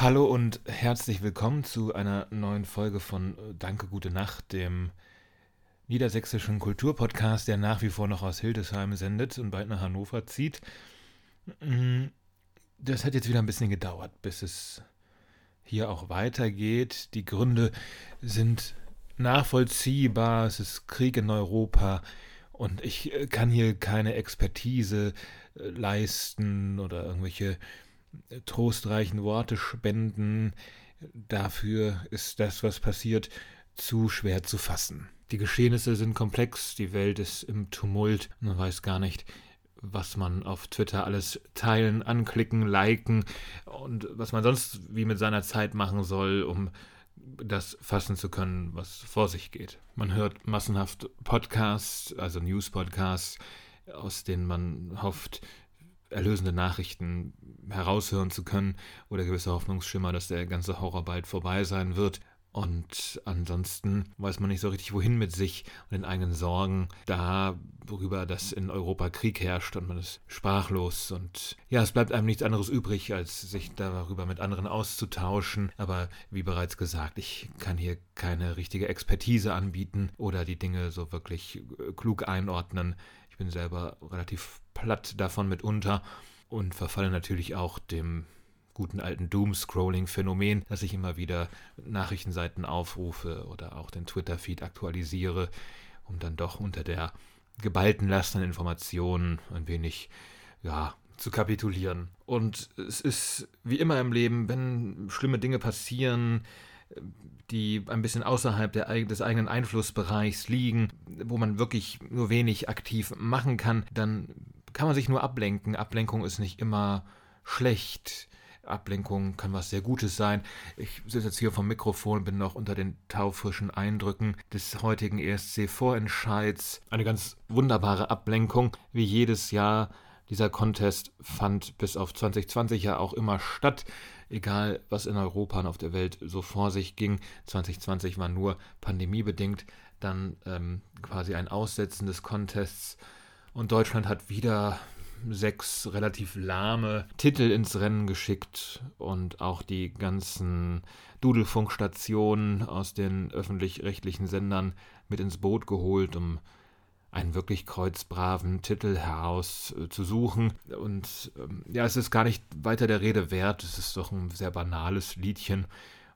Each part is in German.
Hallo und herzlich willkommen zu einer neuen Folge von äh, Danke, gute Nacht, dem niedersächsischen Kulturpodcast, der nach wie vor noch aus Hildesheim sendet und bald nach Hannover zieht. Mm, das hat jetzt wieder ein bisschen gedauert, bis es hier auch weitergeht. Die Gründe sind nachvollziehbar. Es ist Krieg in Europa und ich äh, kann hier keine Expertise äh, leisten oder irgendwelche trostreichen Worte spenden. Dafür ist das, was passiert, zu schwer zu fassen. Die Geschehnisse sind komplex, die Welt ist im Tumult, man weiß gar nicht, was man auf Twitter alles teilen, anklicken, liken und was man sonst wie mit seiner Zeit machen soll, um das fassen zu können, was vor sich geht. Man hört massenhaft Podcasts, also News-Podcasts, aus denen man hofft, erlösende Nachrichten heraushören zu können oder gewisse Hoffnungsschimmer, dass der ganze Horror bald vorbei sein wird. Und ansonsten weiß man nicht so richtig, wohin mit sich und den eigenen Sorgen, darüber, dass in Europa Krieg herrscht und man ist sprachlos. Und ja, es bleibt einem nichts anderes übrig, als sich darüber mit anderen auszutauschen. Aber wie bereits gesagt, ich kann hier keine richtige Expertise anbieten oder die Dinge so wirklich äh, klug einordnen. Ich bin selber relativ platt davon mitunter und verfalle natürlich auch dem guten alten Doom-Scrolling-Phänomen, dass ich immer wieder Nachrichtenseiten aufrufe oder auch den Twitter-Feed aktualisiere, um dann doch unter der geballten Last an Informationen ein wenig, ja, zu kapitulieren. Und es ist wie immer im Leben, wenn schlimme Dinge passieren, die ein bisschen außerhalb der, des eigenen Einflussbereichs liegen, wo man wirklich nur wenig aktiv machen kann, dann kann man sich nur ablenken. Ablenkung ist nicht immer schlecht. Ablenkung kann was sehr Gutes sein. Ich sitze jetzt hier vom Mikrofon, bin noch unter den taufrischen Eindrücken des heutigen ESC-Vorentscheids. Eine ganz wunderbare Ablenkung, wie jedes Jahr. Dieser Contest fand bis auf 2020 ja auch immer statt, egal was in Europa und auf der Welt so vor sich ging. 2020 war nur pandemiebedingt, dann ähm, quasi ein Aussetzen des Contests und Deutschland hat wieder sechs relativ lahme Titel ins Rennen geschickt und auch die ganzen Dudelfunkstationen aus den öffentlich-rechtlichen Sendern mit ins Boot geholt, um einen wirklich kreuzbraven Titel herauszusuchen. Und ähm, ja, es ist gar nicht weiter der Rede wert. Es ist doch ein sehr banales Liedchen.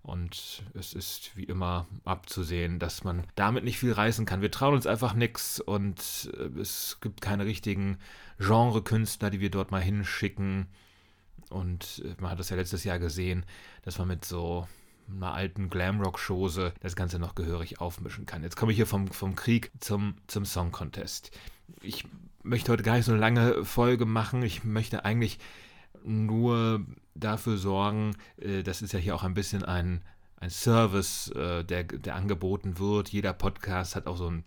Und es ist wie immer abzusehen, dass man damit nicht viel reißen kann. Wir trauen uns einfach nichts und äh, es gibt keine richtigen Genre-Künstler, die wir dort mal hinschicken. Und äh, man hat das ja letztes Jahr gesehen, dass man mit so einer alten Glamrock-Chose das Ganze noch gehörig aufmischen kann. Jetzt komme ich hier vom, vom Krieg zum, zum Song Contest. Ich möchte heute gar nicht so eine lange Folge machen. Ich möchte eigentlich nur dafür sorgen, äh, das ist ja hier auch ein bisschen ein, ein Service, äh, der, der angeboten wird. Jeder Podcast hat auch so einen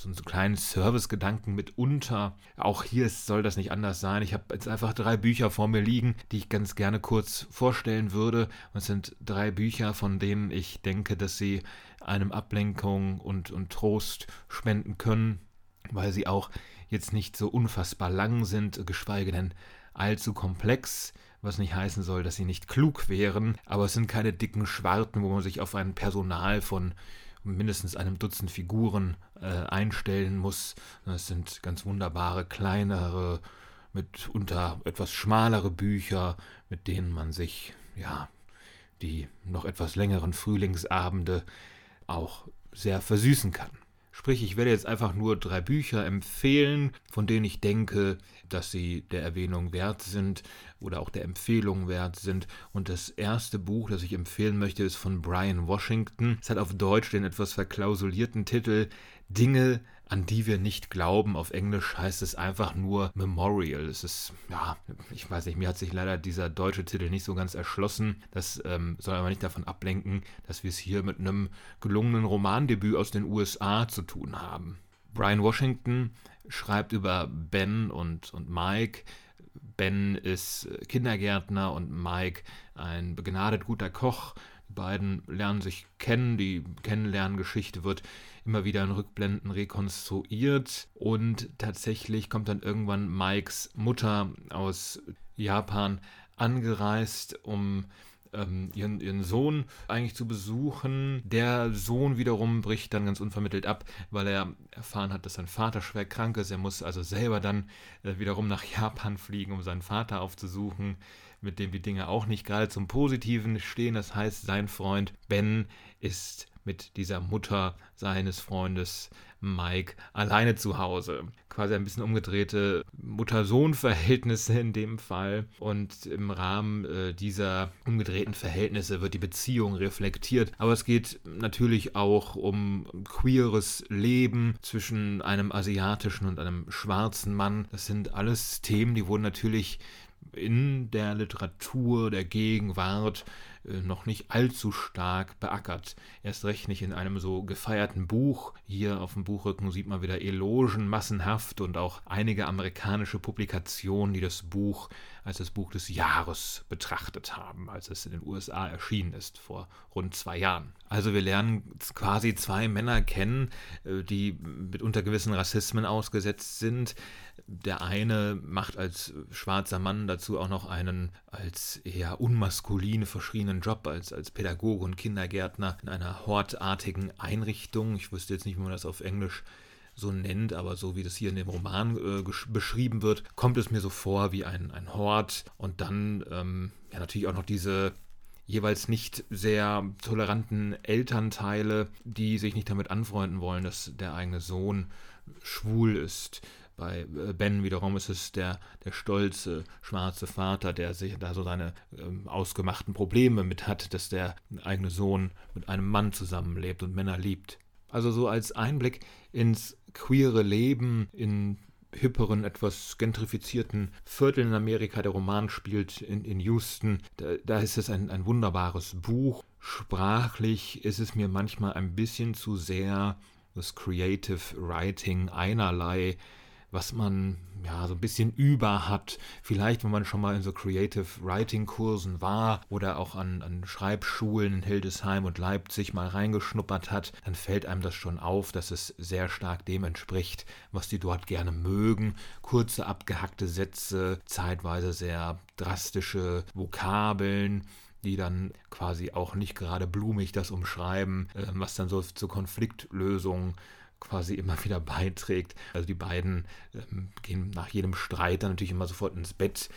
so einen kleinen Service-Gedanken mitunter. Auch hier soll das nicht anders sein. Ich habe jetzt einfach drei Bücher vor mir liegen, die ich ganz gerne kurz vorstellen würde. Und es sind drei Bücher, von denen ich denke, dass sie einem Ablenkung und, und Trost spenden können, weil sie auch jetzt nicht so unfassbar lang sind, geschweige denn allzu komplex, was nicht heißen soll, dass sie nicht klug wären, aber es sind keine dicken Schwarten, wo man sich auf ein Personal von mindestens einem Dutzend Figuren äh, einstellen muss. Es sind ganz wunderbare, kleinere, mitunter etwas schmalere Bücher, mit denen man sich, ja, die noch etwas längeren Frühlingsabende auch sehr versüßen kann. Sprich, ich werde jetzt einfach nur drei Bücher empfehlen, von denen ich denke, dass sie der Erwähnung wert sind oder auch der Empfehlung wert sind. Und das erste Buch, das ich empfehlen möchte, ist von Brian Washington. Es hat auf Deutsch den etwas verklausulierten Titel Dinge, an die wir nicht glauben. Auf Englisch heißt es einfach nur Memorial. Es ist, ja, ich weiß nicht, mir hat sich leider dieser deutsche Titel nicht so ganz erschlossen. Das ähm, soll aber nicht davon ablenken, dass wir es hier mit einem gelungenen Romandebüt aus den USA zu tun haben. Brian Washington schreibt über Ben und, und Mike. Ben ist Kindergärtner und Mike ein begnadet guter Koch. Beiden lernen sich kennen, die Kennenlerngeschichte wird immer wieder in Rückblenden rekonstruiert und tatsächlich kommt dann irgendwann Mikes Mutter aus Japan angereist, um ähm, ihren, ihren Sohn eigentlich zu besuchen. Der Sohn wiederum bricht dann ganz unvermittelt ab, weil er erfahren hat, dass sein Vater schwer krank ist. Er muss also selber dann äh, wiederum nach Japan fliegen, um seinen Vater aufzusuchen, mit dem die Dinge auch nicht gerade zum Positiven stehen. Das heißt, sein Freund Ben ist mit dieser Mutter seines Freundes Mike alleine zu Hause. Quasi ein bisschen umgedrehte Mutter-Sohn-Verhältnisse in dem Fall. Und im Rahmen äh, dieser umgedrehten Verhältnisse wird die Beziehung reflektiert. Aber es geht natürlich auch um queeres Leben zwischen einem asiatischen und einem schwarzen Mann. Das sind alles Themen, die wurden natürlich in der Literatur der Gegenwart äh, noch nicht allzu stark beackert. Erst recht nicht in einem so gefeierten Buch. Hier auf dem Buchrücken sieht man wieder Elogen massenhaft und auch einige amerikanische Publikationen, die das Buch als das Buch des Jahres betrachtet haben, als es in den USA erschienen ist, vor rund zwei Jahren. Also wir lernen quasi zwei Männer kennen, äh, die mitunter gewissen Rassismen ausgesetzt sind. Der eine macht als schwarzer Mann dazu auch noch einen als eher unmaskulin verschrienen Job als, als Pädagoge und Kindergärtner in einer hortartigen Einrichtung. Ich wüsste jetzt nicht, wie man das auf Englisch so nennt, aber so wie das hier in dem Roman äh, beschrieben wird, kommt es mir so vor wie ein, ein Hort und dann ähm, ja natürlich auch noch diese jeweils nicht sehr toleranten Elternteile, die sich nicht damit anfreunden wollen, dass der eigene Sohn schwul ist. Bei äh, Ben wiederum ist es der, der stolze, schwarze Vater, der sich da so seine ähm, ausgemachten Probleme mit hat, dass der eigene Sohn mit einem Mann zusammenlebt und Männer liebt. Also so als Einblick ins queere Leben in hipperen, etwas gentrifizierten Vierteln in Amerika. Der Roman spielt in, in Houston. Da, da ist es ein, ein wunderbares Buch. Sprachlich ist es mir manchmal ein bisschen zu sehr das Creative Writing einerlei was man ja so ein bisschen über hat. Vielleicht, wenn man schon mal in so Creative Writing Kursen war oder auch an, an Schreibschulen in Hildesheim und Leipzig mal reingeschnuppert hat, dann fällt einem das schon auf, dass es sehr stark dem entspricht, was die dort gerne mögen. Kurze, abgehackte Sätze, zeitweise sehr drastische Vokabeln die dann quasi auch nicht gerade blumig das umschreiben, äh, was dann so zur Konfliktlösung quasi immer wieder beiträgt. Also die beiden ähm, gehen nach jedem Streit dann natürlich immer sofort ins Bett.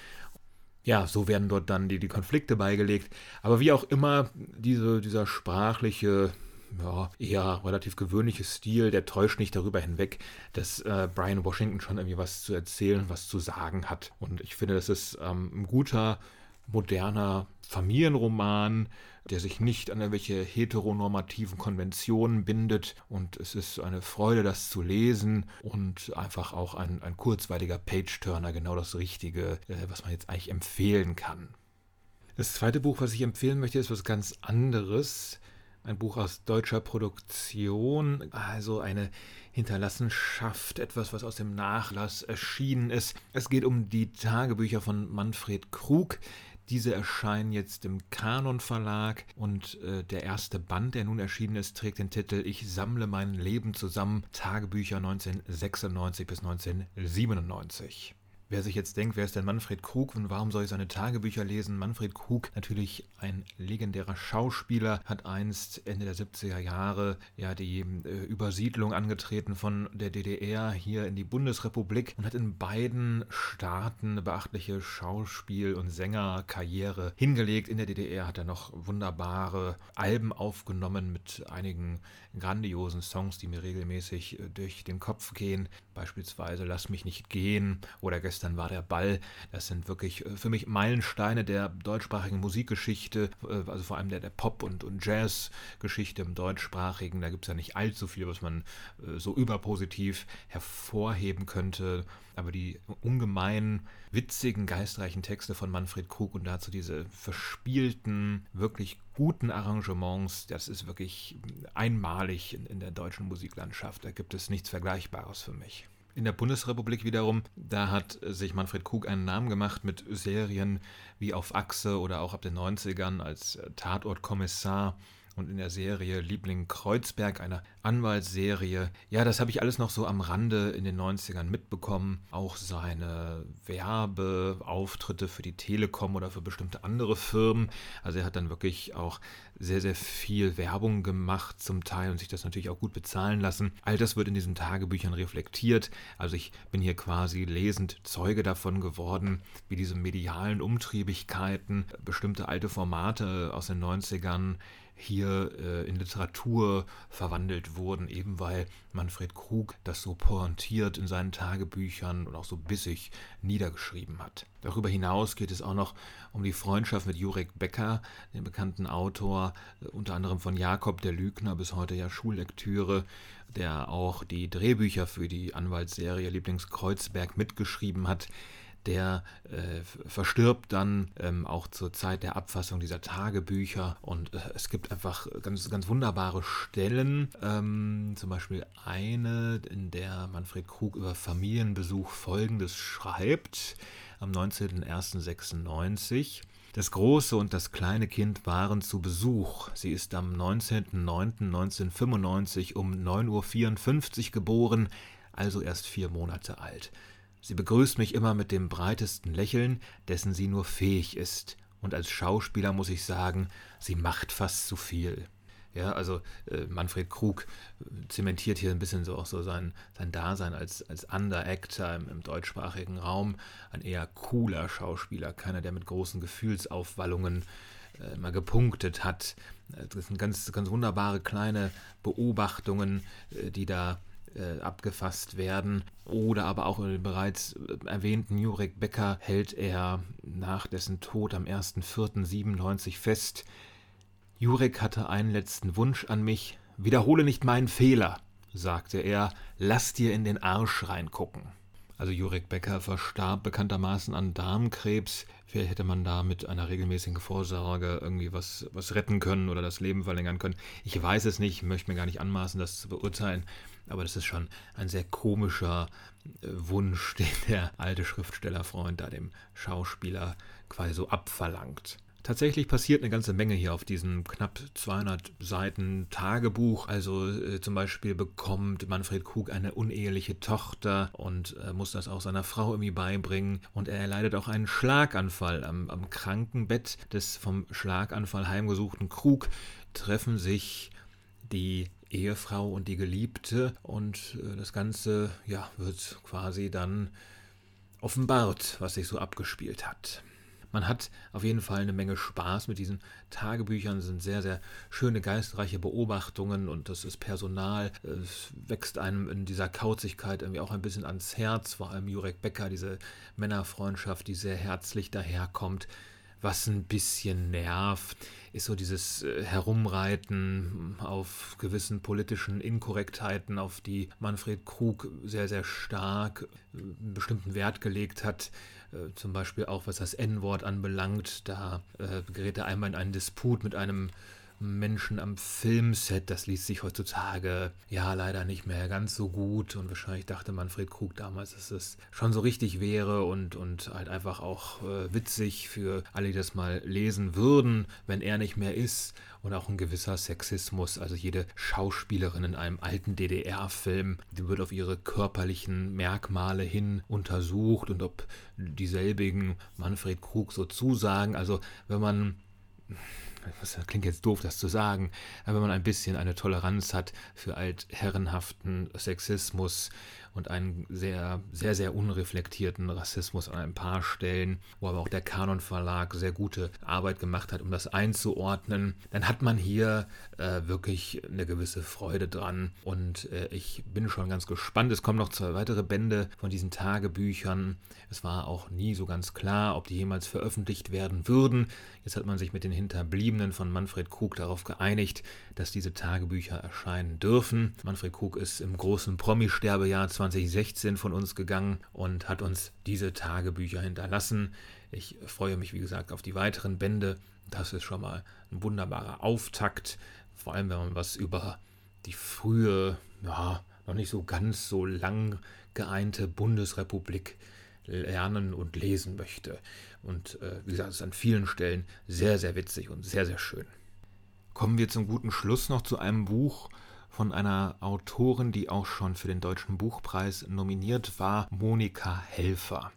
Ja, so werden dort dann die, die Konflikte beigelegt. Aber wie auch immer, diese, dieser sprachliche, ja, eher relativ gewöhnliche Stil, der täuscht nicht darüber hinweg, dass äh, Brian Washington schon irgendwie was zu erzählen, was zu sagen hat. Und ich finde, das ist ähm, ein guter, moderner Familienroman, der sich nicht an irgendwelche heteronormativen Konventionen bindet. Und es ist eine Freude, das zu lesen und einfach auch ein, ein kurzweiliger Page-Turner, genau das Richtige, äh, was man jetzt eigentlich empfehlen kann. Das zweite Buch, was ich empfehlen möchte, ist was ganz anderes. Ein Buch aus deutscher Produktion, also eine Hinterlassenschaft, etwas, was aus dem Nachlass erschienen ist. Es geht um die Tagebücher von Manfred Krug, diese erscheinen jetzt im Kanon Verlag und äh, der erste Band, der nun erschienen ist, trägt den Titel Ich sammle mein Leben zusammen, Tagebücher 1996 bis 1997. Wer sich jetzt denkt, wer ist denn Manfred Krug und warum soll ich seine Tagebücher lesen? Manfred Krug, natürlich ein legendärer Schauspieler, hat einst Ende der 70er Jahre ja die äh, Übersiedlung angetreten von der DDR hier in die Bundesrepublik und hat in beiden Staaten eine beachtliche Schauspiel- und Sängerkarriere hingelegt. In der DDR hat er noch wunderbare Alben aufgenommen mit einigen grandiosen Songs, die mir regelmäßig äh, durch den Kopf gehen. Beispielsweise Lass mich nicht gehen oder gestern war der Ball. Das sind wirklich äh, für mich Meilensteine der deutschsprachigen Musikgeschichte, äh, also vor allem der, der Pop- und, und Jazz-Geschichte im deutschsprachigen. Da gibt es ja nicht allzu viel, was man äh, so überpositiv hervorheben könnte. Aber die ungemein witzigen, geistreichen Texte von Manfred Krug und dazu diese verspielten, wirklich guten Arrangements, das ist wirklich einmalig in, in der deutschen Musiklandschaft. Da gibt es nichts Vergleichbares für mich. In der Bundesrepublik wiederum, da hat sich Manfred Krug einen Namen gemacht mit Serien wie Auf Achse oder auch ab den 90ern als Tatortkommissar und in der Serie Liebling Kreuzberg, einer Anwaltsserie. Ja, das habe ich alles noch so am Rande in den 90ern mitbekommen. Auch seine Werbeauftritte für die Telekom oder für bestimmte andere Firmen. Also er hat dann wirklich auch sehr, sehr viel Werbung gemacht zum Teil und sich das natürlich auch gut bezahlen lassen. All das wird in diesen Tagebüchern reflektiert. Also ich bin hier quasi lesend Zeuge davon geworden, wie diese medialen Umtriebigkeiten, bestimmte alte Formate aus den 90ern hier äh, in Literatur verwandelt wurden, eben weil Manfred Krug das so pointiert in seinen Tagebüchern und auch so bissig niedergeschrieben hat. Darüber hinaus geht es auch noch um die Freundschaft mit Jurek Becker, dem bekannten Autor, äh, unter anderem von Jakob der Lügner, bis heute ja Schullektüre, der auch die Drehbücher für die Anwaltsserie Lieblingskreuzberg mitgeschrieben hat der äh, verstirbt dann ähm, auch zur Zeit der Abfassung dieser Tagebücher und äh, es gibt einfach ganz, ganz wunderbare Stellen, ähm, zum Beispiel eine, in der Manfred Krug über Familienbesuch Folgendes schreibt, am 19.01.96. Das große und das kleine Kind waren zu Besuch. Sie ist am 19.09.1995 um 9.54 Uhr geboren, also erst vier Monate alt. Sie begrüßt mich immer mit dem breitesten Lächeln, dessen sie nur fähig ist. Und als Schauspieler muss ich sagen, sie macht fast zu viel. Ja, also äh, Manfred Krug äh, zementiert hier ein bisschen so auch so sein, sein Dasein als, als Under-Actor im, im deutschsprachigen Raum. Ein eher cooler Schauspieler, keiner, der mit großen Gefühlsaufwallungen äh, mal gepunktet hat. Äh, das sind ganz, ganz wunderbare kleine Beobachtungen, äh, die da äh, abgefasst werden. Oder aber auch den bereits äh, erwähnten Jurek Becker hält er nach dessen Tod am 1.4.97 fest. Jurek hatte einen letzten Wunsch an mich. Wiederhole nicht meinen Fehler, sagte er, lass dir in den Arsch reingucken. Also Jurek Becker verstarb bekanntermaßen an Darmkrebs. Vielleicht hätte man da mit einer regelmäßigen Vorsorge irgendwie was, was retten können oder das Leben verlängern können. Ich weiß es nicht, möchte mir gar nicht anmaßen, das zu beurteilen. Aber das ist schon ein sehr komischer äh, Wunsch, den der alte Schriftstellerfreund da dem Schauspieler quasi so abverlangt. Tatsächlich passiert eine ganze Menge hier auf diesem knapp 200 Seiten Tagebuch. Also äh, zum Beispiel bekommt Manfred Krug eine uneheliche Tochter und äh, muss das auch seiner Frau irgendwie beibringen. Und er erleidet auch einen Schlaganfall. Am, am Krankenbett des vom Schlaganfall heimgesuchten Krug treffen sich die Ehefrau und die Geliebte und äh, das Ganze ja, wird quasi dann offenbart, was sich so abgespielt hat. Man hat auf jeden Fall eine Menge Spaß mit diesen Tagebüchern, es sind sehr, sehr schöne, geistreiche Beobachtungen und das ist Personal. Es wächst einem in dieser Kauzigkeit irgendwie auch ein bisschen ans Herz, vor allem Jurek Becker, diese Männerfreundschaft, die sehr herzlich daherkommt. Was ein bisschen nervt, ist so dieses äh, Herumreiten auf gewissen politischen Inkorrektheiten, auf die Manfred Krug sehr, sehr stark äh, einen bestimmten Wert gelegt hat. Äh, zum Beispiel auch was das N-Wort anbelangt. Da gerät er einmal in einen Disput mit einem Menschen am Filmset, das liest sich heutzutage ja leider nicht mehr ganz so gut und wahrscheinlich dachte Manfred Krug damals, dass es schon so richtig wäre und, und halt einfach auch äh, witzig für alle, die das mal lesen würden, wenn er nicht mehr ist und auch ein gewisser Sexismus. Also jede Schauspielerin in einem alten DDR-Film, die wird auf ihre körperlichen Merkmale hin untersucht und ob dieselbigen Manfred Krug so zusagen. Also wenn man das klingt jetzt doof, das zu sagen, aber wenn man ein bisschen eine Toleranz hat für altherrenhaften Sexismus, und einen sehr, sehr, sehr unreflektierten Rassismus an ein paar Stellen, wo aber auch der Kanon Verlag sehr gute Arbeit gemacht hat, um das einzuordnen, dann hat man hier äh, wirklich eine gewisse Freude dran. Und äh, ich bin schon ganz gespannt. Es kommen noch zwei weitere Bände von diesen Tagebüchern. Es war auch nie so ganz klar, ob die jemals veröffentlicht werden würden. Jetzt hat man sich mit den Hinterbliebenen von Manfred Krug darauf geeinigt, dass diese Tagebücher erscheinen dürfen. Manfred Krug ist im großen Promi-Sterbejahr 2016 von uns gegangen und hat uns diese Tagebücher hinterlassen. Ich freue mich, wie gesagt, auf die weiteren Bände. Das ist schon mal ein wunderbarer Auftakt, vor allem wenn man was über die frühe, ja, noch nicht so ganz so lang geeinte Bundesrepublik lernen und lesen möchte. Und äh, wie gesagt, es ist an vielen Stellen sehr, sehr witzig und sehr, sehr schön. kommen wir zum guten Schluss noch zu einem Buch von einer Autorin, die auch schon für den Deutschen Buchpreis nominiert war, Monika Helfer.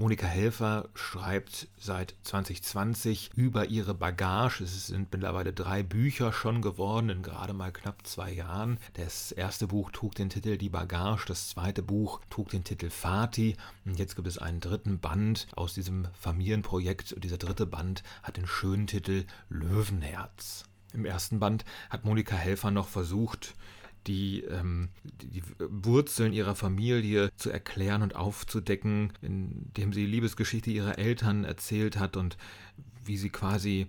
Monika Helfer schreibt seit 2020 über ihre Bagage. Es sind mittlerweile drei Bücher schon geworden in gerade mal knapp zwei Jahren. Das erste Buch trug den Titel Die Bagage, das zweite Buch trug den Titel Fati und jetzt gibt es einen dritten Band aus diesem Familienprojekt. Und dieser dritte Band hat den schönen Titel Löwenherz. Im ersten Band hat Monika Helfer noch versucht, die, ähm, die, Wurzeln ihrer Familie zu erklären und aufzudecken, indem sie die Liebesgeschichte ihrer Eltern erzählt hat und wie sie quasi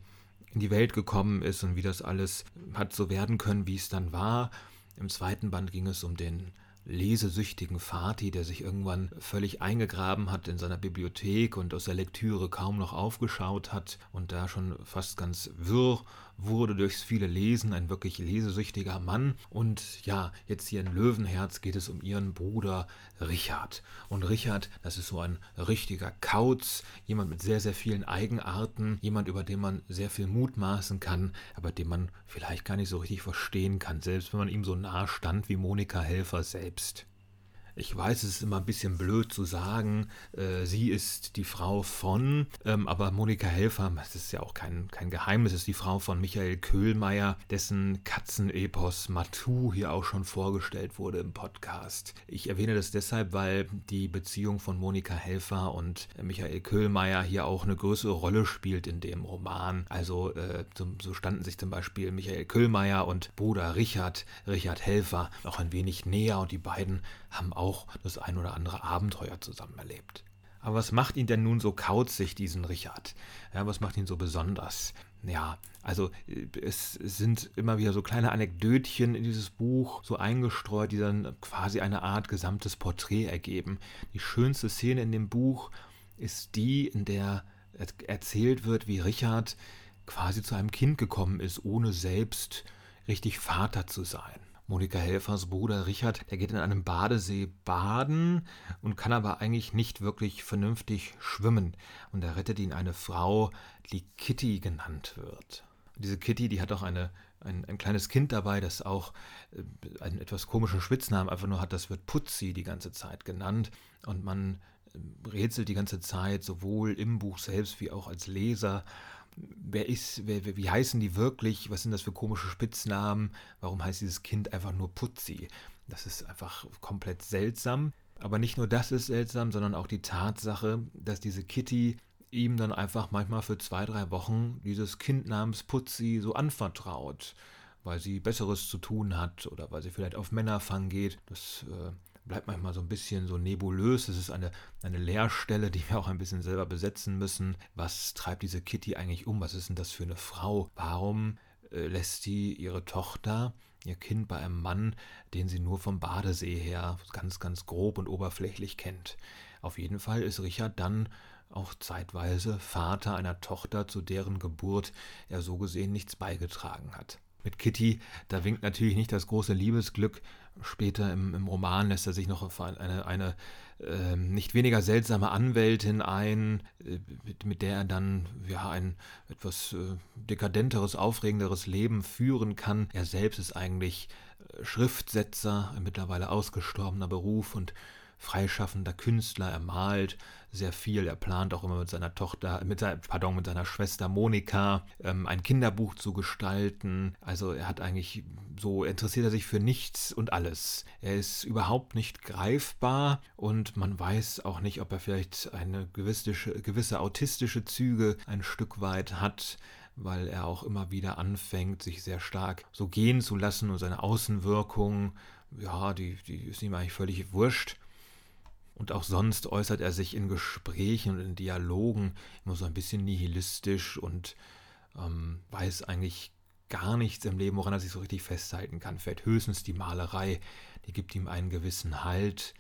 in die Welt gekommen ist und wie das alles hat so werden können, wie es dann war. Im zweiten Band ging es um den lesesüchtigen Vati, der sich irgendwann völlig eingegraben hat in seiner Bibliothek und aus der Lektüre kaum noch aufgeschaut hat und da schon fast ganz wirr wurde durchs viele Lesen, ein wirklich lesesüchtiger Mann. Und ja, jetzt hier in Löwenherz geht es um ihren Bruder Richard. Und Richard, das ist so ein richtiger Kauz, jemand mit sehr, sehr vielen Eigenarten, jemand, über den man sehr viel mutmaßen kann, aber den man vielleicht gar nicht so richtig verstehen kann, selbst wenn man ihm so nahe stand wie Monika Helfer selbst. Ich weiß, es ist immer ein bisschen blöd zu sagen, äh, sie ist die Frau von, ähm, aber Monika Helfer, das ist ja auch kein, kein Geheimnis, ist die Frau von Michael Köhlmeier, dessen Katzenepos Matu hier auch schon vorgestellt wurde im Podcast. Ich erwähne das deshalb, weil die Beziehung von Monika Helfer und Michael Köhlmeier hier auch eine größere Rolle spielt in dem Roman. Also äh, so standen sich zum Beispiel Michael Köhlmeier und Bruder Richard, Richard Helfer, auch ein wenig näher und die beiden haben auch das ein oder andere Abenteuer zusammen erlebt. Aber was macht ihn denn nun so kauzig, diesen Richard? Ja, was macht ihn so besonders? Ja, also äh, es sind immer wieder so kleine Anekdötchen in dieses Buch so eingestreut, die dann quasi eine Art gesamtes Porträt ergeben. Die schönste Szene in dem Buch ist die, in der erzählt wird, wie Richard quasi zu einem Kind gekommen ist, ohne selbst richtig Vater zu sein. Monika Helfers Bruder Richard, der geht in einem Badesee baden und kann aber eigentlich nicht wirklich vernünftig schwimmen. Und da rettet ihn eine Frau, die Kitty genannt wird. Diese Kitty, die hat auch eine, ein, ein kleines Kind dabei, das auch äh, einen etwas komischen Spitznamen einfach nur hat. Das wird Putzi die ganze Zeit genannt. Und man äh, rätselt die ganze Zeit, sowohl im Buch selbst wie auch als Leser, wer ist, wer, wie heißen die wirklich, was sind das für komische Spitznamen, warum heißt dieses Kind einfach nur Putzi? Das ist einfach komplett seltsam. Aber nicht nur das ist seltsam, sondern auch die Tatsache, dass diese Kitty ihm dann einfach manchmal für zwei, drei Wochen dieses Kind namens Putzi so anvertraut, weil sie Besseres zu tun hat oder weil sie vielleicht auf Männerfang geht. Das äh, bleibt manchmal so ein bisschen so nebulös. Es ist eine, eine Leerstelle, die wir auch ein bisschen selber besetzen müssen. Was treibt diese Kitty eigentlich um? Was ist denn das für eine Frau? Warum äh, lässt sie ihre Tochter, ihr Kind bei einem Mann, den sie nur vom Badesee her ganz, ganz grob und oberflächlich kennt? Auf jeden Fall ist Richard dann auch zeitweise Vater einer Tochter, zu deren Geburt er so gesehen nichts beigetragen hat. Mit Kitty, da winkt natürlich nicht das große Liebesglück, Später im, im, Roman lässt er sich noch auf eine, eine äh, nicht weniger seltsame Anwältin ein, äh, mit, mit, der er dann ja ein etwas äh, dekadenteres, aufregenderes Leben führen kann. Er selbst ist eigentlich äh, Schriftsetzer, ein mittlerweile ausgestorbener Beruf und freischaffender Künstler. Er malt sehr viel. Er plant auch immer mit seiner Tochter, mit, pardon, mit seiner Schwester Monika ähm, ein Kinderbuch zu gestalten. Also er hat eigentlich so interessiert er sich für nichts und alles. Er ist überhaupt nicht greifbar und man weiß auch nicht, ob er vielleicht eine gewisse, gewisse autistische Züge ein Stück weit hat weil er auch immer wieder anfängt, sich sehr stark so gehen zu lassen und seine Außenwirkung, ja, die, die ist ihm eigentlich völlig wurscht. Und auch sonst äußert er sich in Gesprächen und in Dialogen immer so ein bisschen nihilistisch und ähm, weiß eigentlich gar nichts im Leben, woran er sich so richtig festhalten kann. Vielleicht höchstens die Malerei, die gibt ihm einen gewissen Halt.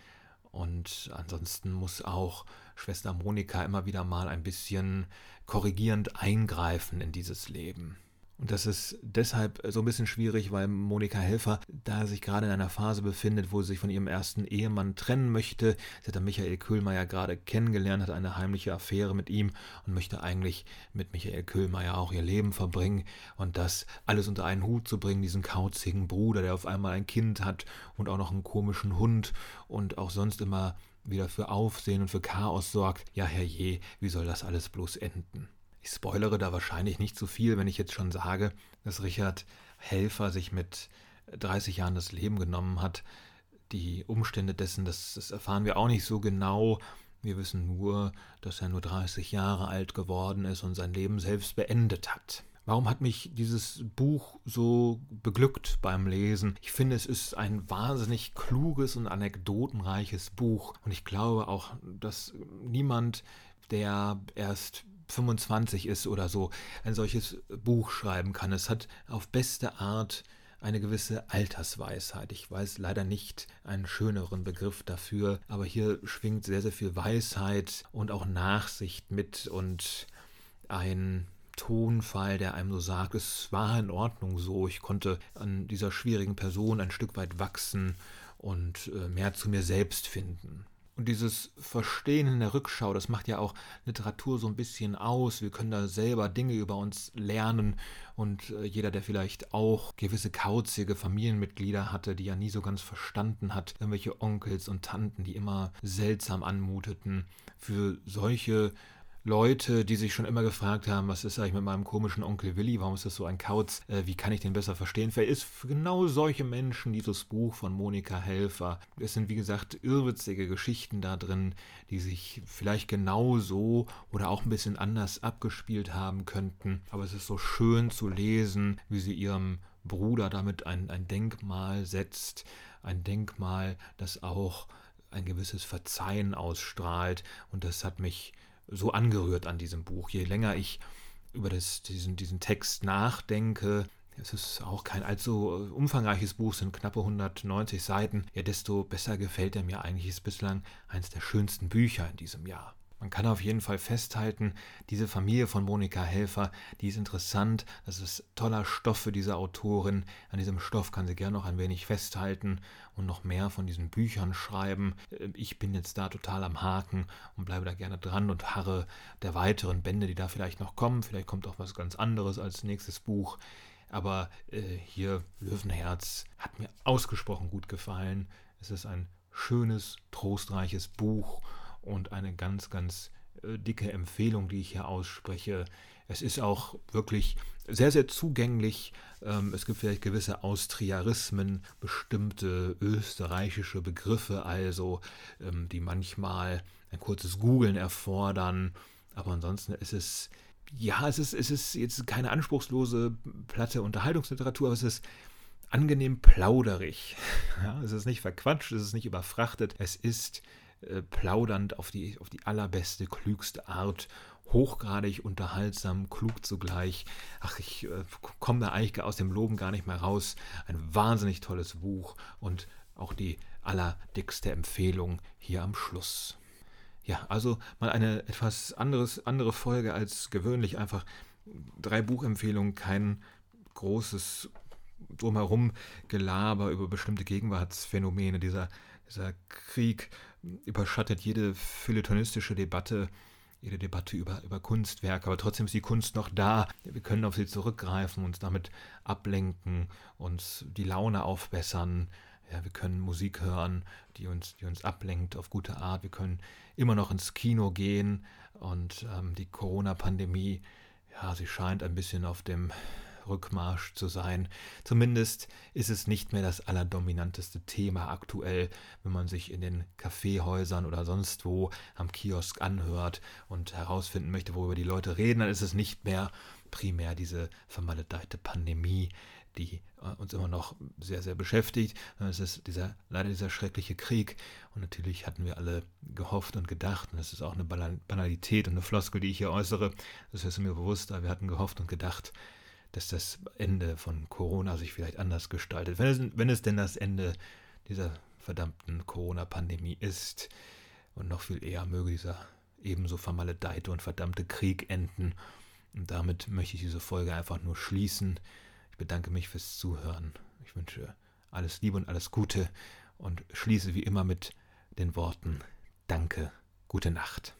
Und ansonsten muss auch Schwester Monika immer wieder mal ein bisschen korrigierend eingreifen in dieses Leben. Und das ist deshalb so ein bisschen schwierig, weil Monika Helfer da sich gerade in einer Phase befindet, wo sie sich von ihrem ersten Ehemann trennen möchte. Sie hat dann Michael Köhlmeier gerade kennengelernt, hat eine heimliche Affäre mit ihm und möchte eigentlich mit Michael Köhlmeier auch ihr Leben verbringen. Und das alles unter einen Hut zu bringen, diesen kauzigen Bruder, der auf einmal ein Kind hat und auch noch einen komischen Hund und auch sonst immer wieder für Aufsehen und für Chaos sorgt. Ja, herrje, wie soll das alles bloß enden? Ich spoilere da wahrscheinlich nicht zu viel, wenn ich jetzt schon sage, dass Richard Helfer sich mit 30 Jahren das Leben genommen hat. Die Umstände dessen, das, das erfahren wir auch nicht so genau. Wir wissen nur, dass er nur 30 Jahre alt geworden ist und sein Leben selbst beendet hat. Warum hat mich dieses Buch so beglückt beim Lesen? Ich finde, es ist ein wahnsinnig kluges und anekdotenreiches Buch. Und ich glaube auch, dass niemand, der erst 25 ist oder so, ein solches Buch schreiben kann. Es hat auf beste Art eine gewisse Altersweisheit. Ich weiß leider nicht einen schöneren Begriff dafür, aber hier schwingt sehr, sehr viel Weisheit und auch Nachsicht mit und ein Tonfall, der einem so sagt, es war in Ordnung so, ich konnte an dieser schwierigen Person ein Stück weit wachsen und äh, mehr zu mir selbst finden. Und dieses Verstehen in der Rückschau, das macht ja auch Literatur so ein bisschen aus. Wir können da selber Dinge über uns lernen. Und äh, jeder, der vielleicht auch gewisse kauzige Familienmitglieder hatte, die er nie so ganz verstanden hat, irgendwelche Onkels und Tanten, die immer seltsam anmuteten, für solche Leute, die sich schon immer gefragt haben, was ist eigentlich mit meinem komischen Onkel Willi, warum ist das so ein Kauz, äh, wie kann ich den besser verstehen? Vielleicht ist für genau solche Menschen dieses Buch von Monika Helfer. Es sind, wie gesagt, irrwitzige Geschichten da drin, die sich vielleicht genauso oder auch ein bisschen anders abgespielt haben könnten. Aber es ist so schön zu lesen, wie sie ihrem Bruder damit ein, ein Denkmal setzt. Ein Denkmal, das auch ein gewisses Verzeihen ausstrahlt. Und das hat mich so angerührt an diesem Buch. Je länger ich über das, diesen, diesen Text nachdenke, es ist auch kein allzu umfangreiches Buch, sind knappe 190 Seiten, ja, desto besser gefällt er mir eigentlich. Ist bislang eines der schönsten Bücher in diesem Jahr. Man kann auf jeden Fall festhalten, diese Familie von Monika Helfer, die ist interessant, das ist toller Stoff für diese Autorin. An diesem Stoff kann sie gerne noch ein wenig festhalten und noch mehr von diesen Büchern schreiben. Ich bin jetzt da total am Haken und bleibe da gerne dran und harre der weiteren Bände, die da vielleicht noch kommen. Vielleicht kommt auch was ganz anderes als nächstes Buch. Aber äh, hier Löwenherz hat mir ausgesprochen gut gefallen. Es ist ein schönes, trostreiches Buch und eine ganz, ganz äh, dicke Empfehlung, die ich hier ausspreche. Es ist auch wirklich sehr, sehr zugänglich. Ähm, es gibt vielleicht gewisse Austriarismen, bestimmte österreichische Begriffe, also ähm, die manchmal ein kurzes Googlen erfordern. Aber ansonsten ist es, ja, es ist, es ist jetzt keine anspruchslose, platte Unterhaltungsliteratur, aber es ist angenehm plauderig. Ja, es ist nicht verquatscht, es ist nicht überfrachtet, es ist äh, plaudernd auf die, auf die allerbeste, klügste Art, hochgradig unterhaltsam, klug zugleich. Ach, ich äh, komme da eigentlich aus dem Loben gar nicht mehr raus. Ein wahnsinnig tolles Buch und auch die allerdickste Empfehlung hier am Schluss. Ja, also mal eine etwas anderes, andere Folge als gewöhnlich. Einfach drei Buchempfehlungen, kein großes drumherum Gelaber über bestimmte Gegenwartsphänomene. Dieser, dieser Krieg überschattet jede feuilletonistische Debatte, jede Debatte über, über Kunstwerke, aber trotzdem ist die Kunst noch da. Wir können auf sie zurückgreifen, uns damit ablenken, uns die Laune aufbessern. Ja, wir können Musik hören, die uns, die uns ablenkt auf gute Art. Wir können immer noch ins Kino gehen und ähm, die Corona-Pandemie, ja, sie scheint ein bisschen auf dem Rückmarsch zu sein. Zumindest ist es nicht mehr das allerdominanteste Thema aktuell, wenn man sich in den Kaffeehäusern oder sonst wo am Kiosk anhört und herausfinden möchte, worüber die Leute reden, dann ist es nicht mehr primär diese vermaledeite Pandemie, die äh, uns immer noch sehr, sehr beschäftigt. Es ist dieser, leider dieser schreckliche Krieg. Und natürlich hatten wir alle gehofft und gedacht, und das ist auch eine Banalität und eine Floskel, die ich hier äußere, das ist mir bewusst, aber wir hatten gehofft und gedacht, dass das Ende von Corona sich vielleicht anders gestaltet. Wenn es, wenn es denn das Ende dieser verdammten Corona-Pandemie ist. Und noch viel eher möge dieser ebenso vermaledeite und verdammte Krieg enden. Und damit möchte ich diese Folge einfach nur schließen. Ich bedanke mich fürs Zuhören. Ich wünsche alles Liebe und alles Gute und schließe wie immer mit den Worten Danke, gute Nacht.